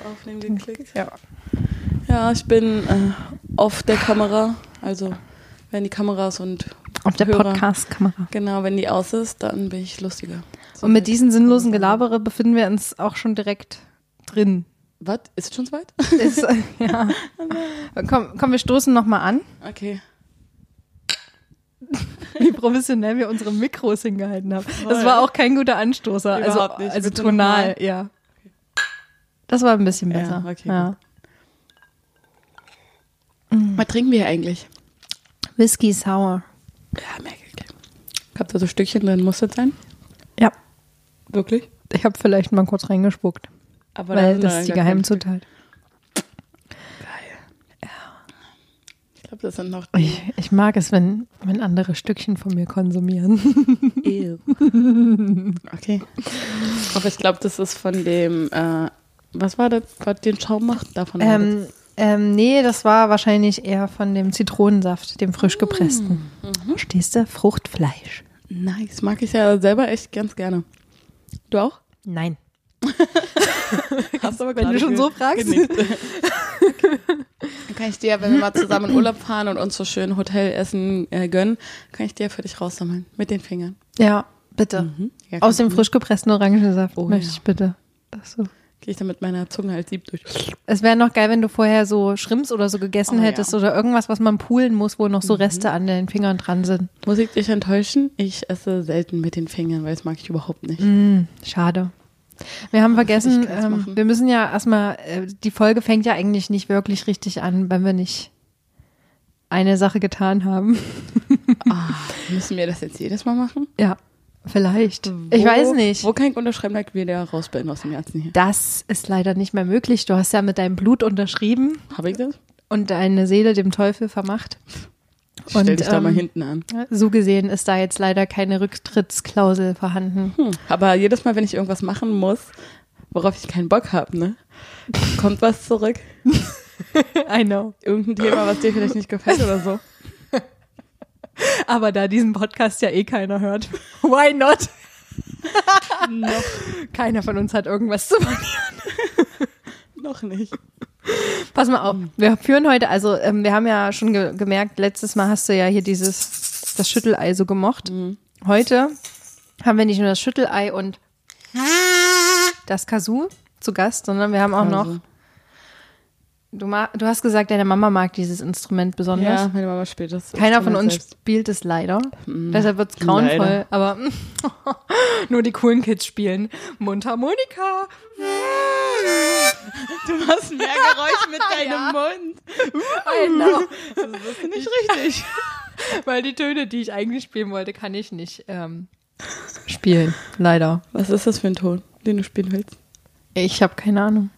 auf Aufnehmen geklickt. Ja. Ja, ich bin äh, auf der Kamera. Also, wenn die Kameras und Auf der Podcast-Kamera. Genau, wenn die aus ist, dann bin ich lustiger. So Und mit diesen sinnlosen Gelabere befinden wir uns auch schon direkt drin. Was? Ist es schon soweit? Ist, ja. Komm, komm, wir stoßen nochmal an, Okay. wie professionell wir unsere Mikros hingehalten haben. Das Voll. war auch kein guter Anstoßer. Also, Überhaupt nicht. also tonal, ja. Das war ein bisschen Ja, besser. okay, ja. Was trinken wir eigentlich? Whisky Sour. Ja, merke ich. Habt ihr so Stückchen drin? Muss das sein? Ja, Wirklich? ich habe vielleicht mal kurz reingespuckt, Aber weil das ist die Geheimzutat. Geil. Ich glaube, das sind noch. Ich, ich mag es, wenn, wenn andere Stückchen von mir konsumieren. Ew. Okay. Aber ich glaube, das ist von dem, äh, was war das, was den Schaum macht? Davon Ähm, ähm, nee, das war wahrscheinlich eher von dem Zitronensaft, dem frisch gepressten. Verstehst du? Fruchtfleisch. das. Nice. Mag ich ja selber echt ganz gerne. Du auch? Nein. Hast aber Wenn du schon so fragst. Dann kann ich dir, wenn wir mal zusammen in Urlaub fahren und uns so schön Hotelessen äh, gönnen, kann ich dir für dich raussammeln. Mit den Fingern. Ja, bitte. Mhm. Ja, Aus dem frisch gepressten Orangensaft Oh, möchte ja. ich bitte. Das so. Gehe ich dann mit meiner Zunge als Sieb durch. Es wäre noch geil, wenn du vorher so Shrimps oder so gegessen Oh, hättest ja. oder irgendwas, was man poolen muss, wo noch so Reste an den Fingern dran sind. Muss ich dich enttäuschen? Ich esse selten mit den Fingern, weil das mag ich überhaupt nicht. Mm, schade. Wir haben vergessen, ähm, wir müssen ja erstmal, äh, die Folge fängt ja eigentlich nicht wirklich richtig an, wenn wir nicht eine Sache getan haben. Ah, müssen wir das jetzt jedes Mal machen? Ja, vielleicht. ich weiß nicht. Wo kann ich unterschreiben, dass wir da raus bin aus dem Ganzen hier? Das ist leider nicht mehr möglich. Du hast ja mit deinem Blut unterschrieben Habe ich das? und deine Seele dem Teufel vermacht. Ich stell dich da ähm, mal hinten an. So gesehen ist da jetzt leider keine Rücktrittsklausel vorhanden. Hm. Aber jedes Mal, wenn ich irgendwas machen muss, worauf ich keinen Bock habe, ne? Kommt was zurück. I know. Irgendein Thema, was dir vielleicht nicht gefällt oder so. Aber da diesen Podcast ja eh keiner hört, why not? noch, Keiner von uns hat irgendwas zu machen. noch nicht. Pass mal auf, wir führen heute, also ähm, wir haben ja schon ge gemerkt, letztes Mal hast du ja hier dieses, das Schüttelei so gemocht. Heute haben wir nicht nur das Schüttelei und das Kazoo zu Gast, sondern wir haben auch noch, Also, du, du hast gesagt, deine Mama mag dieses Instrument besonders. Ja, meine Mama spielt das. Keiner von uns selbst. spielt es leider. Deshalb wird's grauenvoll. Leider. Aber nur die coolen Kids spielen. Mundharmonika. Du machst mehr Geräusch mit deinem Ja. Mund. Genau. Das ist nicht richtig. Weil die Töne, die ich eigentlich spielen wollte, kann ich nicht ähm, spielen. Leider. Was ist das für ein Ton, den du spielen willst? Ich habe keine Ahnung.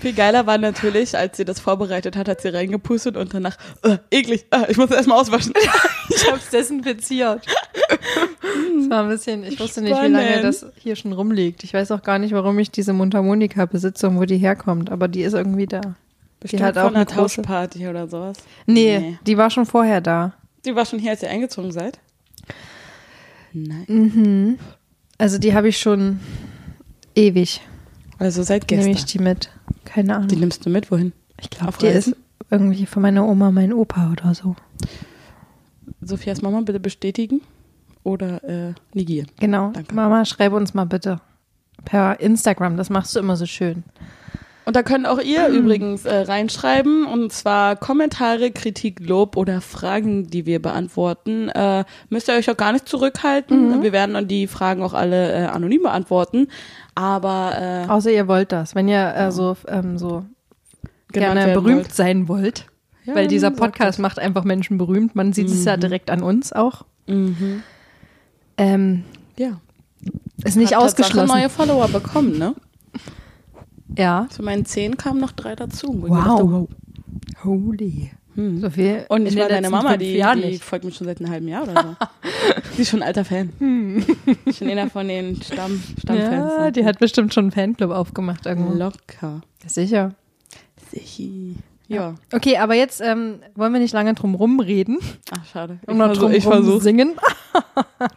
Viel geiler war natürlich, als sie das vorbereitet hat, hat sie reingepustet und danach, äh, eklig, äh, ich muss erstmal auswaschen. Ich habe es desinfiziert. Das war ein bisschen, ich wusste nicht, wie lange Spannend. das hier schon rumliegt. Ich weiß auch gar nicht, warum ich diese Mundharmonika besitze und wo die herkommt, aber die ist irgendwie da. Bestimmt hat auch von einer eine große- Tauschparty oder sowas. Nee, Nee. die war schon vorher da. Die war schon hier, als ihr eingezogen seid? Nein. Also die habe ich schon ewig. Also seit Nehme gestern. ich die mit. Keine Ahnung. Die nimmst du mit, wohin? ich glaube, die ist irgendwie von meiner Oma, mein Opa oder so. Sophias Mama bitte bestätigen oder äh, negieren. Genau. Danke. Mama, schreib uns mal bitte per Instagram. Das machst du immer so schön. Und da könnt auch ihr übrigens äh, reinschreiben, und zwar Kommentare, Kritik, Lob oder Fragen, die wir beantworten. Äh, müsst ihr euch auch gar nicht zurückhalten. Wir werden die Fragen auch alle äh, anonym beantworten. Aber äh, Außer ihr wollt das. Wenn ihr äh, so, ähm, so gerne berühmt wollt. sein wollt. Ja, weil dieser Podcast macht einfach Menschen berühmt. Man sieht es ja direkt an uns auch. Mhm. Ähm, Ja. ist nicht Hat ausgeschlossen. neue Follower bekommen, ne? Ja. Zu meinen zehn kamen noch drei dazu. wo ich mir dachte, Wow. Holy. Hm. So viel. Und ich war deine Mama, die, die folgt mir schon seit einem halben Jahr oder so. die ist schon ein alter Fan. Schon einer von den Stamm, Stammfans. Ja, die hat bestimmt schon einen Fanclub aufgemacht irgendwo. Locker. Sicher. Sichi. Ja. Okay, aber jetzt ähm, wollen wir nicht lange drum rumreden Ach, schade. Ich, und noch versuch, drum ich versuch's. singen.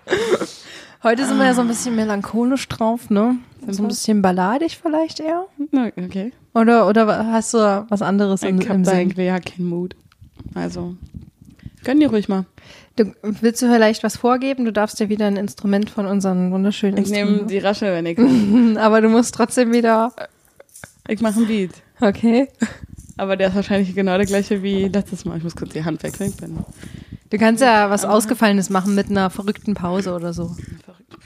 Heute sind wir ja so ein bisschen melancholisch drauf, ne? So ein bisschen balladig vielleicht eher? Okay. Oder, oder hast du was anderes im, Ich hab im da Sinn? eigentlich ja keinen Mut. Also, gönn dir ruhig mal. Du, willst du vielleicht was vorgeben? Du darfst dir wieder ein Instrument von unseren wunderschönen Ich nehme die Rasche, wenn ich. Aber du musst trotzdem wieder. Ich mache ein Beat. Okay. Aber der ist wahrscheinlich genau der gleiche wie letztes Mal. Ich muss kurz die Hand wechseln. Du kannst ja was Ausgefallenes machen mit einer verrückten Pause oder so. verrückt.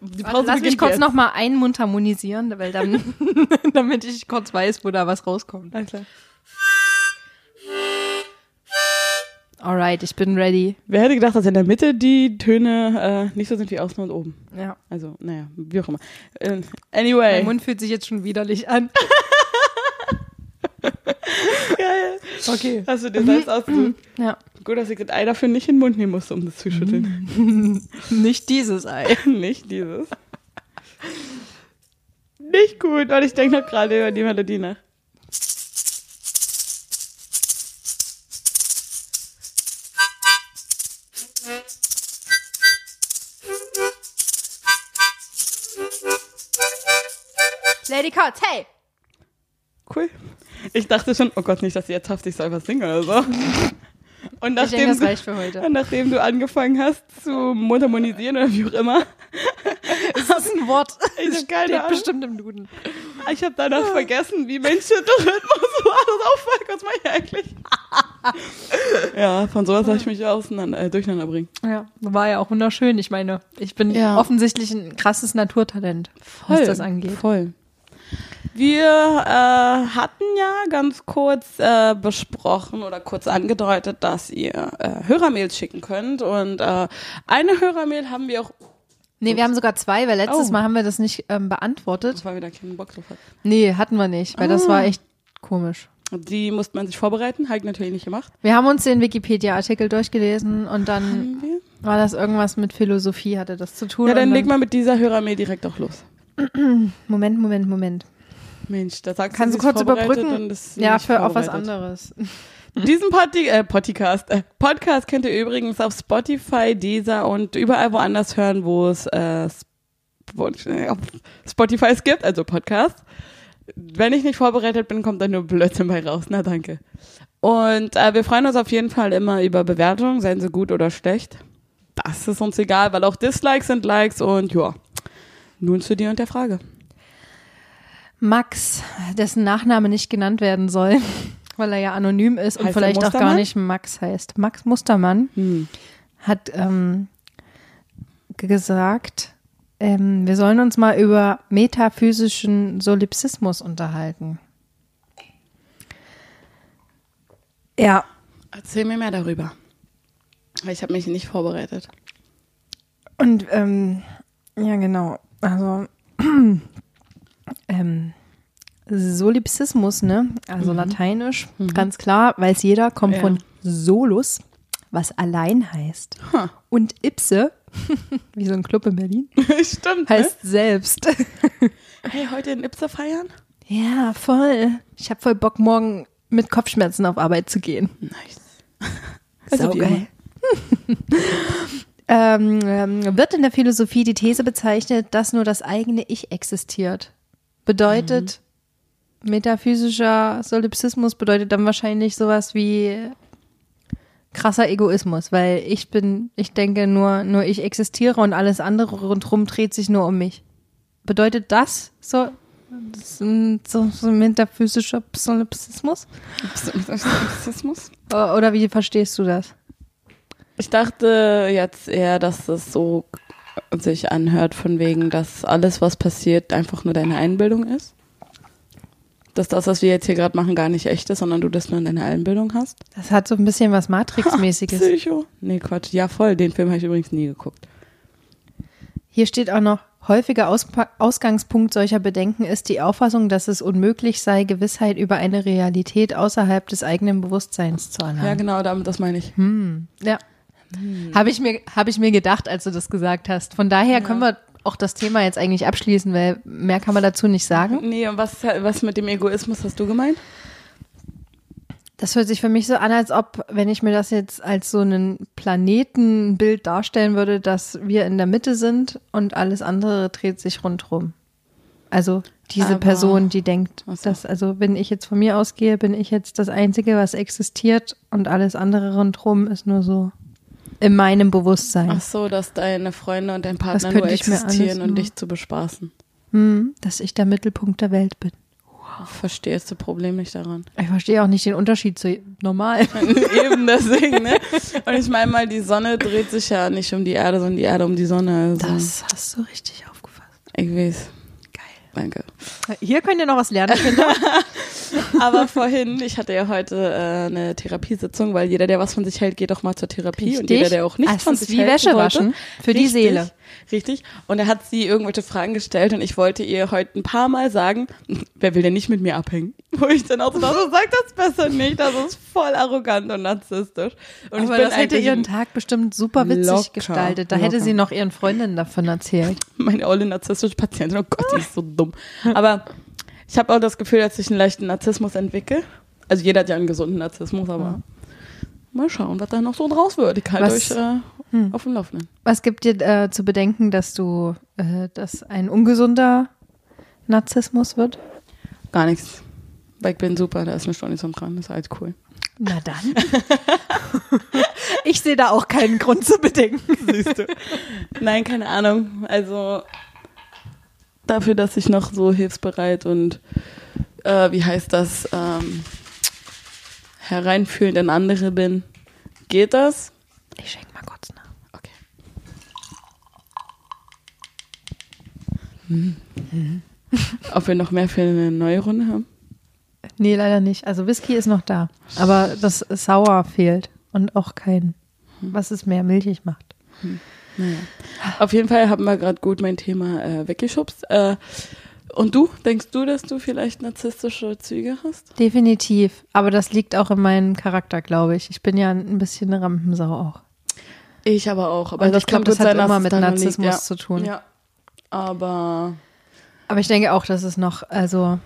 Die, Warte, lass mich kurz jetzt. noch mal einen Mund harmonisieren, weil dann, damit ich kurz weiß, wo da was rauskommt. Alles klar. Alright, ich bin ready. Wer hätte gedacht, dass in der Mitte die Töne äh, nicht so sind wie außen und oben? Ja. Also, naja, wie auch immer. Äh, Mein anyway. Mund fühlt sich jetzt schon widerlich an. Geil. Okay. Hast du dir selbst ausgesucht? Ja. Gut, dass ich das Ei dafür nicht in den Mund nehmen musste, um das zu schütteln. Nicht dieses Ei. nicht dieses. Nicht gut, weil ich denke noch gerade über die Melodie nach. Lady Cots, hey! Cool. Ich dachte schon, oh Gott, nicht, dass sie jetzt haftig was singen oder so. Und denke, nachdem, das du, und nachdem du angefangen hast zu mundharmonisieren oder wie auch immer, Das ist ein Wort. Ich Das steht Ahnung. bestimmt im Duden. ich habe danach vergessen, wie Menschenrhythmus war. Das aufhört, was mache ich eigentlich? ja, von sowas soll ich mich auseinander, äh, durcheinander bringen. Ja, war ja auch wunderschön. Ich meine, ich bin Ja. offensichtlich ein krasses Naturtalent, was das angeht. Voll. Wir äh, hatten ja ganz kurz äh, besprochen oder kurz angedeutet, dass ihr äh, Hörermails schicken könnt. Und äh, eine Hörermail haben wir auch, Nee, wir haben sogar zwei, weil letztes Oh. Mal haben wir das nicht ähm, beantwortet. weil wir da keinen Bock drauf hatten. Nee, hatten wir nicht, weil das Ah. war echt komisch. Die musste man sich vorbereiten, habe ich natürlich nicht gemacht. Wir haben uns den Wikipedia-Artikel durchgelesen und dann war das irgendwas mit Philosophie, hatte das zu tun. Ja, dann und leg mal mit dieser Hörermail direkt auch los. Moment, Moment, Moment. Mensch, da sagst Kannst du kurz überbrücken? Ja, für auf was anderes. Diesen Podi äh, Podcast, äh, Podcast könnt ihr übrigens auf Spotify, Deezer und überall woanders hören, wo es äh, äh, Spotify es gibt, also Podcast. Wenn ich nicht vorbereitet bin, kommt da nur Blödsinn bei raus. Na danke. Und äh, wir freuen uns auf jeden Fall immer über Bewertungen, seien sie gut oder schlecht. Das ist uns egal, weil auch Dislikes sind Likes und ja. Nun zu dir und der Frage. Max, dessen Nachname nicht genannt werden soll, weil er ja anonym ist und Heißt vielleicht auch gar nicht Max heißt. Max Mustermann Hm. hat ähm, gesagt, ähm, wir sollen uns mal über metaphysischen Solipsismus unterhalten. Ja, Erzähl mir mehr darüber. Ich habe mich nicht vorbereitet. und ähm, ja genau, also ähm, Solipsismus, ne? Also lateinisch, ganz klar, weiß jeder, kommt Ja. von solus, was allein heißt. Ha. Und ipse, wie so ein Club in Berlin, Stimmt. heißt selbst. Ne? Hey, heute in Ipse feiern? Ja, voll. Ich habe voll Bock, morgen mit Kopfschmerzen auf Arbeit zu gehen. Nice. Also Saugeil. ähm, ähm, wird in der Philosophie die These bezeichnet, dass nur das eigene Ich existiert. Bedeutet, metaphysischer Solipsismus bedeutet dann wahrscheinlich sowas wie krasser Egoismus, weil ich bin, ich denke nur, nur ich existiere und alles andere rundherum dreht sich nur um mich. Bedeutet das so, das so, so metaphysischer Solipsismus? O- Oder wie verstehst du das? Ich dachte jetzt eher, dass das so sich anhört von wegen, dass alles, was passiert, einfach nur deine Einbildung ist. Dass das, was wir jetzt hier gerade machen, gar nicht echt ist, sondern du das nur in deiner Einbildung hast. Das hat so ein bisschen was Matrix-mäßiges. Psycho? Nee, Quatsch. Ja, voll. Den Film habe ich übrigens nie geguckt. Hier steht auch noch, häufiger Auspa Ausgangspunkt solcher Bedenken ist die Auffassung, dass es unmöglich sei, Gewissheit über eine Realität außerhalb des eigenen Bewusstseins zu Ja, erlangen. genau, damit, das meine ich. Ja. Habe ich, mir, hab ich mir gedacht, als du das gesagt hast. Von daher können wir auch das Thema jetzt eigentlich abschließen, weil mehr kann man dazu nicht sagen. Nee, und was, was mit dem Egoismus hast du gemeint? Das hört sich für mich so an, als ob, wenn ich mir das jetzt als so ein Planetenbild darstellen würde, dass wir in der Mitte sind und alles andere dreht sich rundherum. Also diese Aber- Person, die denkt, Ach so. dass, also wenn ich jetzt von mir ausgehe, bin ich jetzt das Einzige, was existiert und alles andere rundherum ist nur so in meinem Bewusstsein. Ach so, dass deine Freunde und dein Partner nur ich existieren und dich zu bespaßen. Hm, dass ich der Mittelpunkt der Welt bin. Verstehst du Problem nicht daran? Ich verstehe auch nicht den Unterschied zu normal. Eben deswegen, ne? Und ich meine mal, die Sonne dreht sich ja nicht um die Erde, sondern die Erde um die Sonne. Also, Das hast du richtig aufgefasst. ich weiß. Geil. Danke. Hier könnt ihr noch was lernen, Kinder. Aber vorhin, ich hatte ja heute äh, eine Therapiesitzung, weil jeder, der was von sich hält, geht doch mal zur Therapie. Und jeder, der auch nicht Es von sich wie hält, Wäsche sollte. waschen für die Richtig, Seele. Richtig. Und er hat sie irgendwelche Fragen gestellt und ich wollte ihr heute ein paar Mal sagen, wer will denn nicht mit mir abhängen? Wo ich dann auch so dachte, sag das besser nicht, das ist voll arrogant und narzisstisch. Und Aber ich bin das hätte ihren Tag bestimmt super witzig Locker, gestaltet. Da hätte locker. sie noch ihren Freundinnen davon erzählt. meine olle narzisstische Patientin, oh Gott, die ist so dumm. Aber ich habe auch das Gefühl, dass ich einen leichten Narzissmus entwickle. Also jeder hat ja einen gesunden Narzissmus, aber mal schauen, was da noch so draus wird. Ich halte euch äh, Hm. auf dem Laufenden. Was gibt dir äh, zu bedenken, dass du, äh, dass ein ungesunder Narzissmus wird? Gar nichts. Weil ich bin super, da ist eine Stunde zum dran, das ist alles cool. Na dann. ich sehe da auch keinen Grund zu bedenken. Siehst du. Nein, keine Ahnung. Also dafür, dass ich noch so hilfsbereit und äh, wie heißt das, ähm, hereinfühlend in andere bin, geht das. Ich schenke mal kurz nach. Okay. Mhm. Ob wir noch mehr für eine neue Runde haben? Nee, leider nicht. Also Whisky ist noch da. Aber das Sauer fehlt. Und auch kein, was es mehr milchig macht. Naja. Auf jeden Fall haben wir gerade gut mein Thema äh, weggeschubst. Äh, und du, denkst du, dass du vielleicht narzisstische Züge hast? Definitiv. Aber das liegt auch in meinem Charakter, glaube ich. Ich bin ja ein bisschen eine Rampensau auch. Ich aber auch. Aber Und das ich glaube, das hat sein, immer mit Narzissmus liegt. zu tun. Ja. ja. Aber Aber ich denke auch, dass es noch, also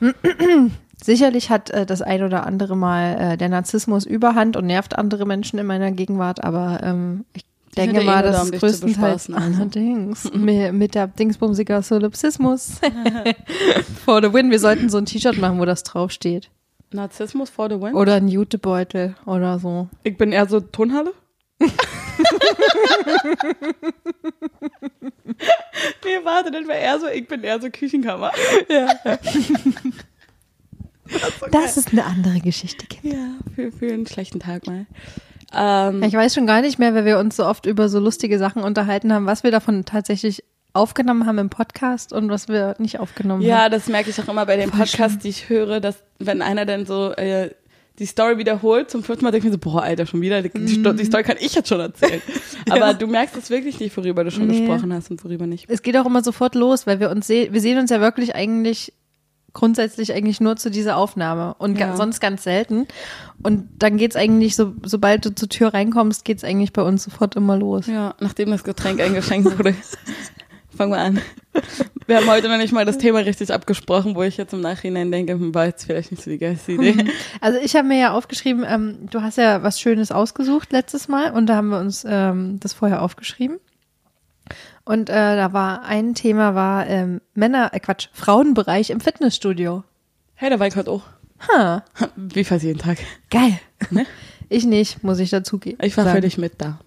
sicherlich hat äh, das ein oder andere Mal äh, der Narzissmus Überhand und nervt andere Menschen in meiner Gegenwart, aber ähm, ich denke ja eh mal, nur da, dass es dich zu größtenteils also. allerdings mit, mit der Dingsbumsiger Solipsismus for the win. Wir sollten so ein T-Shirt machen, wo das draufsteht. Narzissmus for the win? Oder ein Jutebeutel oder so. Ich bin eher so Turnhalle. nee, warte, das wäre eher so, ich bin eher so Küchenkammer. Ja. Das ist eine andere Geschichte. Kind. Ja, für, für einen schlechten Tag mal. Ähm, Ich weiß schon gar nicht mehr, weil wir uns so oft über so lustige Sachen unterhalten haben, was wir davon tatsächlich aufgenommen haben im Podcast und was wir nicht aufgenommen haben. ja, das merke ich auch immer bei den Podcasts, die ich höre, dass wenn einer dann so äh, die Story wiederholt, zum vierten Mal denke ich mir so, boah, Alter, schon wieder, die, die, Sto- die Story kann ich jetzt schon erzählen. Aber du merkst es wirklich nicht, worüber du schon Nee. gesprochen hast und worüber nicht. Es geht auch immer sofort los, weil wir uns sehen, wir sehen uns ja wirklich eigentlich grundsätzlich eigentlich nur zu dieser Aufnahme und Ja. sonst ganz selten. Und dann geht's eigentlich, so, sobald du zur Tür reinkommst, geht's eigentlich bei uns sofort immer los. Ja, nachdem das Getränk eingeschenkt wurde. Fangen wir an. Wir haben heute noch nicht mal das Thema richtig abgesprochen, wo ich jetzt im Nachhinein denke, hm, war jetzt vielleicht nicht so die geilste Idee. Also ich habe mir ja aufgeschrieben, ähm, du hast ja was Schönes ausgesucht letztes Mal und da haben wir uns ähm, das vorher aufgeschrieben. Und äh, da war ein Thema war ähm, Männer, äh Quatsch, Frauenbereich im Fitnessstudio. Hey, da war ich heute auch. Ha, Wie fast jeden Tag. geil. Ne? Ich nicht, muss ich dazugeben. Ich war sagen. völlig mit da.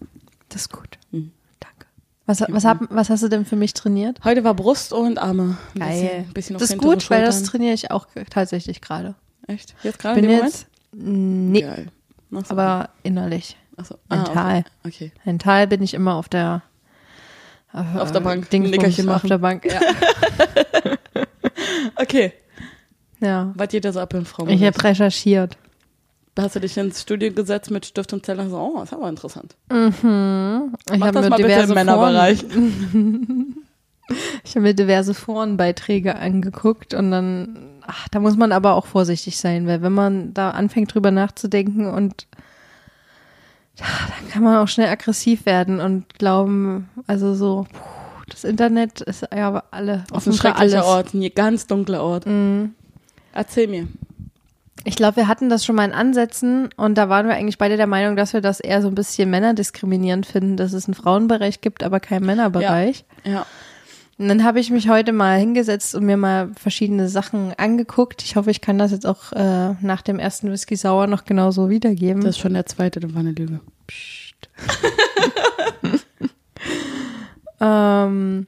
Das ist gut. Mhm. Danke. Was, was, hab, was hast du denn für mich trainiert? Heute war Brust und Arme. Ein Geil. Bisschen, ein bisschen das ist gut, weil das trainiere ich auch tatsächlich gerade. Echt? Jetzt gerade in bin dem jetzt, nee, Geil. So. aber innerlich. So. mental. Ah, okay. Mental bin ich immer auf der Auf der Bank, Dingsbums, Nickerchen auf machen. der Bank. Ja. okay. ja. Was geht da so ab im Frauen? Ich habe recherchiert. Hast du dich ins Studio gesetzt mit Stift und Zettel und so, oh, ist aber interessant. Mhm. Ich habe mir mal bitte diverse im Männerbereich. Ich habe mir diverse Forenbeiträge angeguckt und dann, ach, da muss man aber auch vorsichtig sein, weil wenn man da anfängt drüber nachzudenken und dann kann man auch schnell aggressiv werden und glauben, also so, puh, das Internet ist ja aber alle Auf ein schrecklicher alles. Ort, ein ganz dunkler Ort. Mhm. Erzähl mir. Ich glaube, wir hatten das schon mal in Ansätzen und da waren wir eigentlich beide der Meinung, dass wir das eher so ein bisschen männerdiskriminierend finden, dass es einen Frauenbereich gibt, aber keinen Männerbereich. Ja. Und dann habe ich mich heute mal hingesetzt und mir mal verschiedene Sachen angeguckt. Ich hoffe, ich kann das jetzt auch äh, nach dem ersten Whisky Sauer noch genauso wiedergeben. Das ist schon der zweite, das war eine Lüge. Psst. ähm,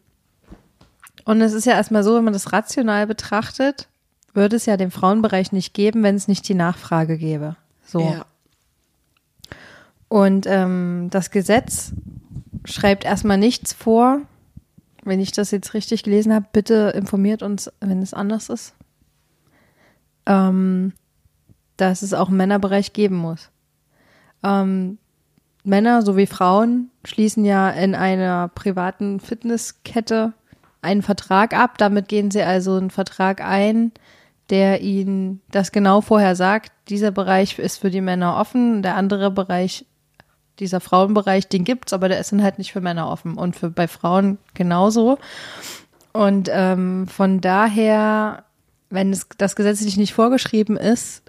und es ist ja erstmal so, wenn man das rational betrachtet, würde es ja den Frauenbereich nicht geben, wenn es nicht die Nachfrage gäbe. So. Ja. Und ähm, das Gesetz schreibt erstmal nichts vor. Wenn ich das jetzt richtig gelesen habe, bitte informiert uns, wenn es anders ist. Ähm, dass es auch einen Männerbereich geben muss. Ähm, Männer sowie Frauen schließen ja in einer privaten Fitnesskette einen Vertrag ab. Damit gehen sie also einen Vertrag ein, der ihnen das genau vorher sagt. Dieser Bereich ist für die Männer offen, der andere Bereich, dieser Frauenbereich, den gibt's, aber der ist dann halt nicht für Männer offen und für bei Frauen genauso. Und ähm, von daher, wenn es das gesetzlich nicht vorgeschrieben ist,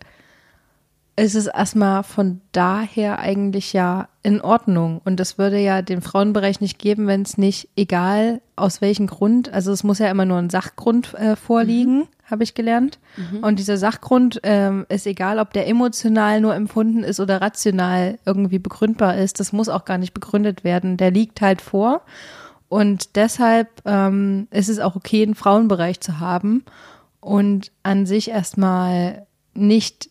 ist es erstmal von daher eigentlich ja in Ordnung. Und es würde ja den Frauenbereich nicht geben, wenn es nicht, egal aus welchem Grund, also es muss ja immer nur ein Sachgrund äh, vorliegen, mhm. habe ich gelernt. Mhm. Und dieser Sachgrund ähm, ist egal, ob der emotional nur empfunden ist oder rational irgendwie begründbar ist. Das muss auch gar nicht begründet werden. Der liegt halt vor. Und deshalb ähm, ist es auch okay, einen Frauenbereich zu haben und an sich erstmal nicht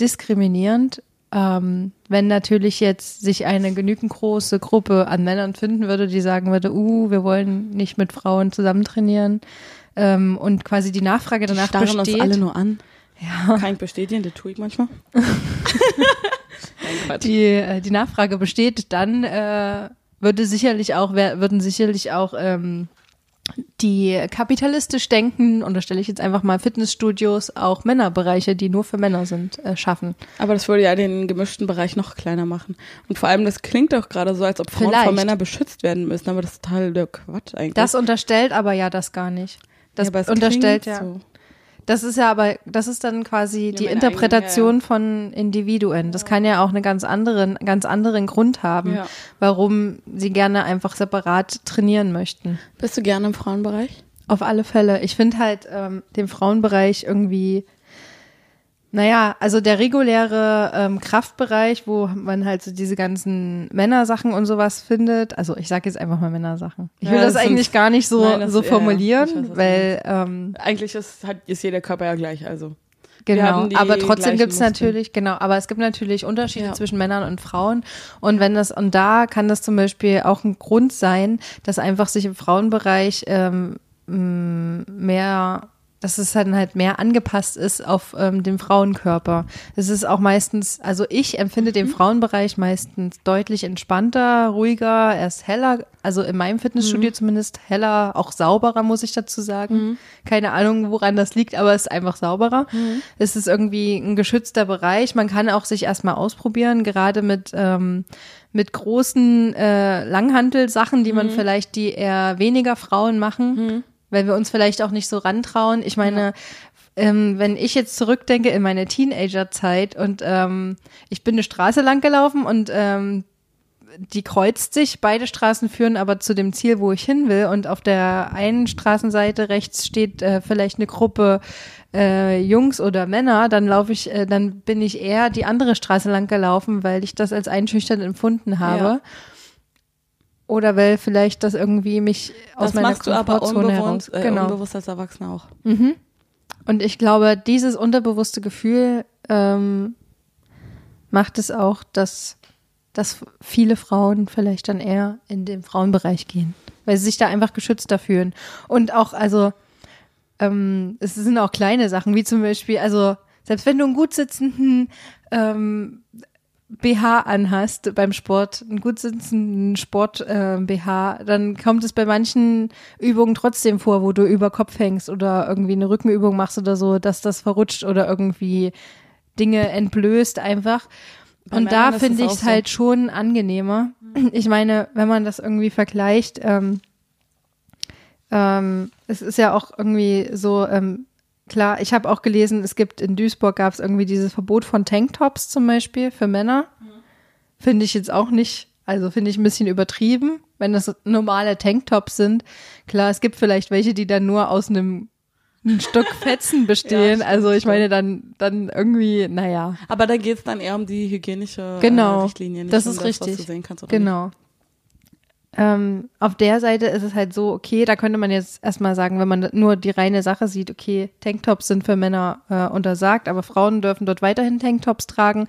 diskriminierend, ähm, wenn natürlich jetzt sich eine genügend große Gruppe an Männern finden würde, die sagen würde, uh, wir wollen nicht mit Frauen zusammen trainieren ähm, und quasi die Nachfrage danach die starren besteht. uns alle nur an. Ja. Kann ich bestätigen, das tue ich manchmal. die, äh, die Nachfrage besteht, dann äh, würde sicherlich auch, würden sicherlich auch ähm, die kapitalistisch denken, und da stelle ich jetzt einfach mal Fitnessstudios, auch Männerbereiche, die nur für Männer sind, äh, schaffen. Aber das würde ja den gemischten Bereich noch kleiner machen. Und vor allem, das klingt doch gerade so, als ob Frauen Vielleicht. von Männern beschützt werden müssen, aber das ist total der Quatsch eigentlich. Das unterstellt aber ja das gar nicht. Das ja, unterstellt ja. So. Das ist ja aber, das ist dann quasi ja, die Interpretation eigene, ja, von Individuen. Das kann ja auch einen ganz anderen, ganz anderen Grund haben, warum sie gerne einfach separat trainieren möchten. Bist du gerne im Frauenbereich? Auf alle Fälle. Ich finde halt ähm, den Frauenbereich irgendwie naja, also der reguläre ähm, Kraftbereich, wo man halt so diese ganzen Männersachen und sowas findet. Also ich sage jetzt einfach mal Männersachen. Ich will ja, das, das eigentlich gar nicht so, nein, das, so formulieren, ja, weiß, weil ähm, eigentlich ist, hat, ist jeder Körper ja gleich, also. Genau, aber trotzdem gibt es natürlich, genau, aber es gibt natürlich Unterschiede ja. zwischen Männern und Frauen. Und wenn das, und da kann das zum Beispiel auch ein Grund sein, dass einfach sich im Frauenbereich ähm, mehr dass es dann halt mehr angepasst ist auf ähm, den Frauenkörper. Es ist auch meistens, also ich empfinde den mhm. Frauenbereich meistens deutlich entspannter, ruhiger, er ist heller, also in meinem Fitnessstudio mhm. zumindest heller, auch sauberer, muss ich dazu sagen. Mhm. Keine Ahnung, woran das liegt, aber es ist einfach sauberer. Mhm. Es ist irgendwie ein geschützter Bereich. Man kann auch sich erstmal ausprobieren, gerade mit ähm, mit großen äh, Langhantelsachen, die man mhm. vielleicht, die eher weniger Frauen machen mhm weil wir uns vielleicht auch nicht so rantrauen. Ich meine, ja. ähm, wenn ich jetzt zurückdenke in meine Teenagerzeit und ähm, ich bin eine Straße lang gelaufen und ähm, die kreuzt sich, beide Straßen führen aber zu dem Ziel, wo ich hin will. Und auf der einen Straßenseite rechts steht äh, vielleicht eine Gruppe äh, Jungs oder Männer, dann laufe ich, äh, dann bin ich eher die andere Straße lang gelaufen, weil ich das als einschüchternd empfunden habe. Ja. Oder weil vielleicht das irgendwie mich aus das meiner machst Komfortzone du aber heraus. Äh, genau. unbewusst als Erwachsener auch. Mhm. Und ich glaube, dieses unterbewusste Gefühl ähm, macht es auch, dass, dass viele Frauen vielleicht dann eher in den Frauenbereich gehen, weil sie sich da einfach geschützter fühlen. Und auch, also, ähm, es sind auch kleine Sachen, wie zum Beispiel, also, selbst wenn du einen gut sitzenden ähm, BH anhast beim Sport, einen gut sitzenden Sport äh, BH, dann kommt es bei manchen Übungen trotzdem vor, wo du über Kopf hängst oder irgendwie eine Rückenübung machst oder so, dass das verrutscht oder irgendwie Dinge entblößt einfach. Bei Und da finde ich es halt so. schon angenehmer. Ich meine, wenn man das irgendwie vergleicht, ähm, ähm, es ist ja auch irgendwie so, ähm, Klar, ich habe auch gelesen, es gibt in Duisburg gab es irgendwie dieses Verbot von Tanktops zum Beispiel für Männer. Mhm. Finde ich jetzt auch nicht, also finde ich ein bisschen übertrieben. wenn das normale Tanktops sind. Klar, es gibt vielleicht welche, die dann nur aus einem ein Stück Fetzen bestehen. Ja, also ich meine dann dann irgendwie, naja. Aber da geht es dann eher um die hygienische Genau, äh, Richtlinie, nicht das um ist das, was richtig. du sehen kannst oder Genau. Ähm, auf der Seite ist es halt so, okay, da könnte man jetzt erstmal sagen, wenn man nur die reine Sache sieht, okay, Tanktops sind für Männer äh, untersagt, aber Frauen dürfen dort weiterhin Tanktops tragen.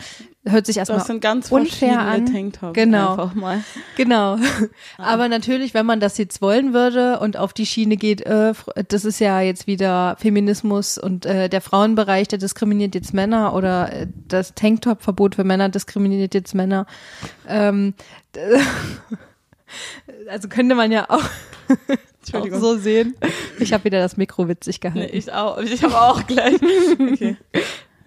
Hört sich erstmal Das sind ganz unfair an. Tanktops Genau. einfach mal. Genau. Aber natürlich, wenn man das jetzt wollen würde und auf die Schiene geht, äh, das ist ja jetzt wieder Feminismus und äh, der Frauenbereich, der diskriminiert jetzt Männer oder äh, das Tanktop-Verbot für Männer diskriminiert jetzt Männer. Ähm, also könnte man ja auch, auch so sehen. Ich habe wieder das Mikro witzig Nee, gehalten. ich auch. Ich habe auch gleich. Okay.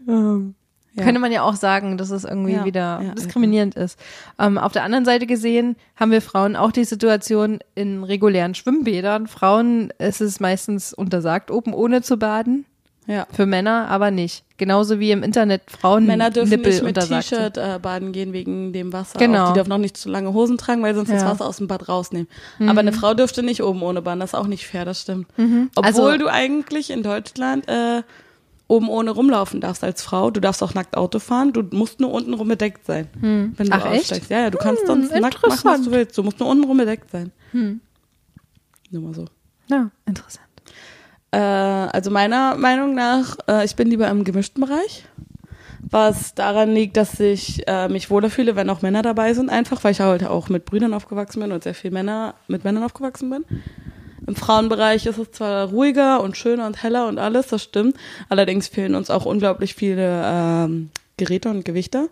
Ähm, Ja. Könnte man ja auch sagen, dass es irgendwie Ja, wieder ja, diskriminierend ist. Ähm, auf der anderen Seite gesehen haben wir Frauen auch die Situation in regulären Schwimmbädern. Frauen ist es meistens untersagt, oben ohne zu baden. Ja. Für Männer aber nicht. Genauso wie im Internet Frauen Männer dürfen Nippel nicht mit. T-Shirt äh, baden gehen wegen dem Wasser. Genau. Auch. Die dürfen auch nicht zu lange Hosen tragen, weil sonst das Ja. Mhm. Wasser aus dem Bad rausnehmen. Aber eine Frau dürfte nicht oben ohne baden. Das ist auch nicht fair, das stimmt. Obwohl Also- du eigentlich in Deutschland äh, oben ohne rumlaufen darfst als Frau. Du darfst auch nackt Auto fahren. Du musst nur unten rum bedeckt sein, wenn du Hm. Ach, echt? aussteigst. Ja, ja, du kannst sonst nackt machen, was du willst. Du musst nur unten rum bedeckt sein. Hm. Nur mal so. Ja, interessant. Äh, also meiner Meinung nach, äh, ich bin lieber im gemischten Bereich. Was daran liegt, dass ich äh, mich wohler fühle, wenn auch Männer dabei sind, einfach, weil ich heute auch mit Brüdern aufgewachsen bin und sehr viel Männer mit Männern aufgewachsen bin. Im Frauenbereich ist es zwar ruhiger und schöner und heller und alles, das stimmt. Allerdings fehlen uns auch unglaublich viele ähm, Geräte und Gewichte.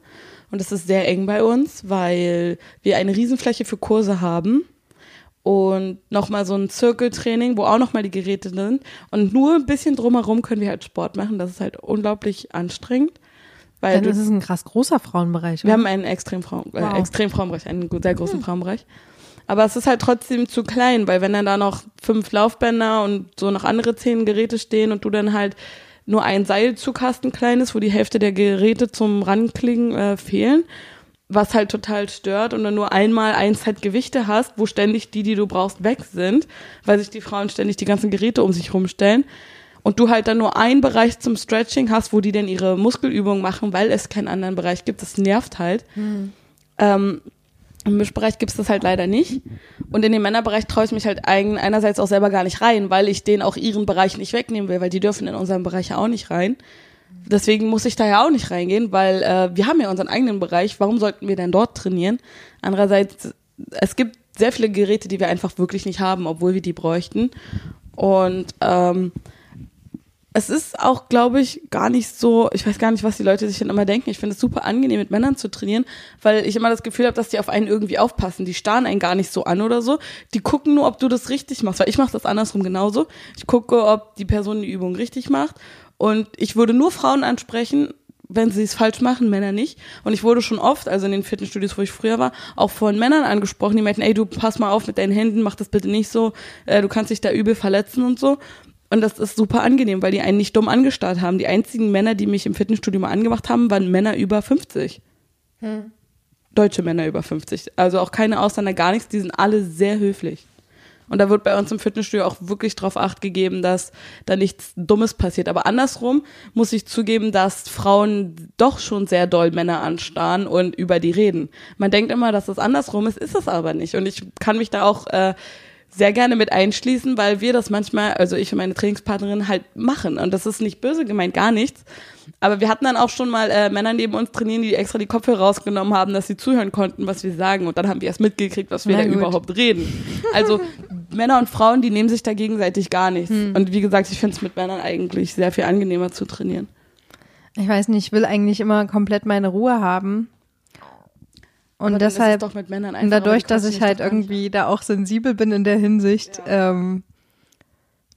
Und es ist sehr eng bei uns, weil wir eine Riesenfläche für Kurse haben und nochmal so ein Zirkeltraining, wo auch nochmal die Geräte sind. Und nur ein bisschen drumherum können wir halt Sport machen. Das ist halt unglaublich anstrengend. Weil Dann du, ist es ein krass großer Frauenbereich. wir oder? haben einen Extremfrauen, äh, Wow. Hm. Extremfrauenbereich, einen sehr großen Frauenbereich. Aber es ist halt trotzdem zu klein, weil wenn dann da noch fünf Laufbänder und so noch andere zehn Geräte stehen und du dann halt nur ein Seilzug hast, ein kleines, wo die Hälfte der Geräte zum Ranklingen äh, fehlen, was halt total stört und dann nur einmal ein Set Gewichte hast, wo ständig die, die du brauchst, weg sind, weil sich die Frauen ständig die ganzen Geräte um sich rumstellen und du halt dann nur einen Bereich zum Stretching hast, wo die dann ihre Muskelübungen machen, weil es keinen anderen Bereich gibt. Das nervt halt. Ähm, Im Mischbereich gibt es das halt leider nicht. Und in den Männerbereich traue ich mich halt eigen, einerseits auch selber gar nicht rein, weil ich denen auch ihren Bereich nicht wegnehmen will, weil die dürfen in unserem Bereich ja auch nicht rein. Deswegen muss ich da ja auch nicht reingehen, weil äh, wir haben ja unseren eigenen Bereich. Warum sollten wir denn dort trainieren? Andererseits, es gibt sehr viele Geräte, die wir einfach wirklich nicht haben, obwohl wir die bräuchten. Und ähm, es ist auch, glaube ich, gar nicht so, ich weiß gar nicht, was die Leute sich dann immer denken. Ich finde es super angenehm, mit Männern zu trainieren, weil ich immer das Gefühl habe, dass die auf einen irgendwie aufpassen. Die starren einen gar nicht so an oder so. Die gucken nur, ob du das richtig machst, weil ich mache das andersrum genauso. Ich gucke, ob die Person die Übung richtig macht. Und ich würde nur Frauen ansprechen, wenn sie es falsch machen, Männer nicht. Und ich wurde schon oft, also in den Fitnessstudios, wo ich früher war, auch von Männern angesprochen, die meinten, ey, du pass mal auf mit deinen Händen, mach das bitte nicht so, äh, du kannst dich da übel verletzen und so. Und das ist super angenehm, weil die einen nicht dumm angestarrt haben. Die einzigen Männer, die mich im Fitnessstudio mal angemacht haben, waren Männer über 50. Deutsche Männer über 50. Also auch keine Ausländer, gar nichts. Die sind alle sehr höflich. Und da wird bei uns im Fitnessstudio auch wirklich drauf acht gegeben, dass da nichts Dummes passiert. Aber andersrum muss ich zugeben, dass Frauen doch schon sehr doll Männer anstarren und über die reden. Man denkt immer, dass es andersrum ist, ist es aber nicht. Und ich kann mich da auch äh, sehr gerne mit einschließen, weil wir das manchmal, also ich und meine Trainingspartnerin halt machen. Und das ist nicht böse gemeint, gar nichts. Aber wir hatten dann auch schon mal äh, Männer neben uns trainieren, die extra die Kopfhörer rausgenommen haben, dass sie zuhören konnten, was wir sagen. Und dann haben wir erst mitgekriegt, was wir Na da gut. überhaupt reden. Also Männer und Frauen, die nehmen sich da gegenseitig gar nichts. Hm. Und wie gesagt, ich finde es mit Männern eigentlich sehr viel angenehmer zu trainieren. Ich weiß nicht, ich will eigentlich immer komplett meine Ruhe haben. Und dann ist es deshalb, doch mit Männern und dadurch, dass ich halt irgendwie da auch sensibel bin in der Hinsicht, ähm,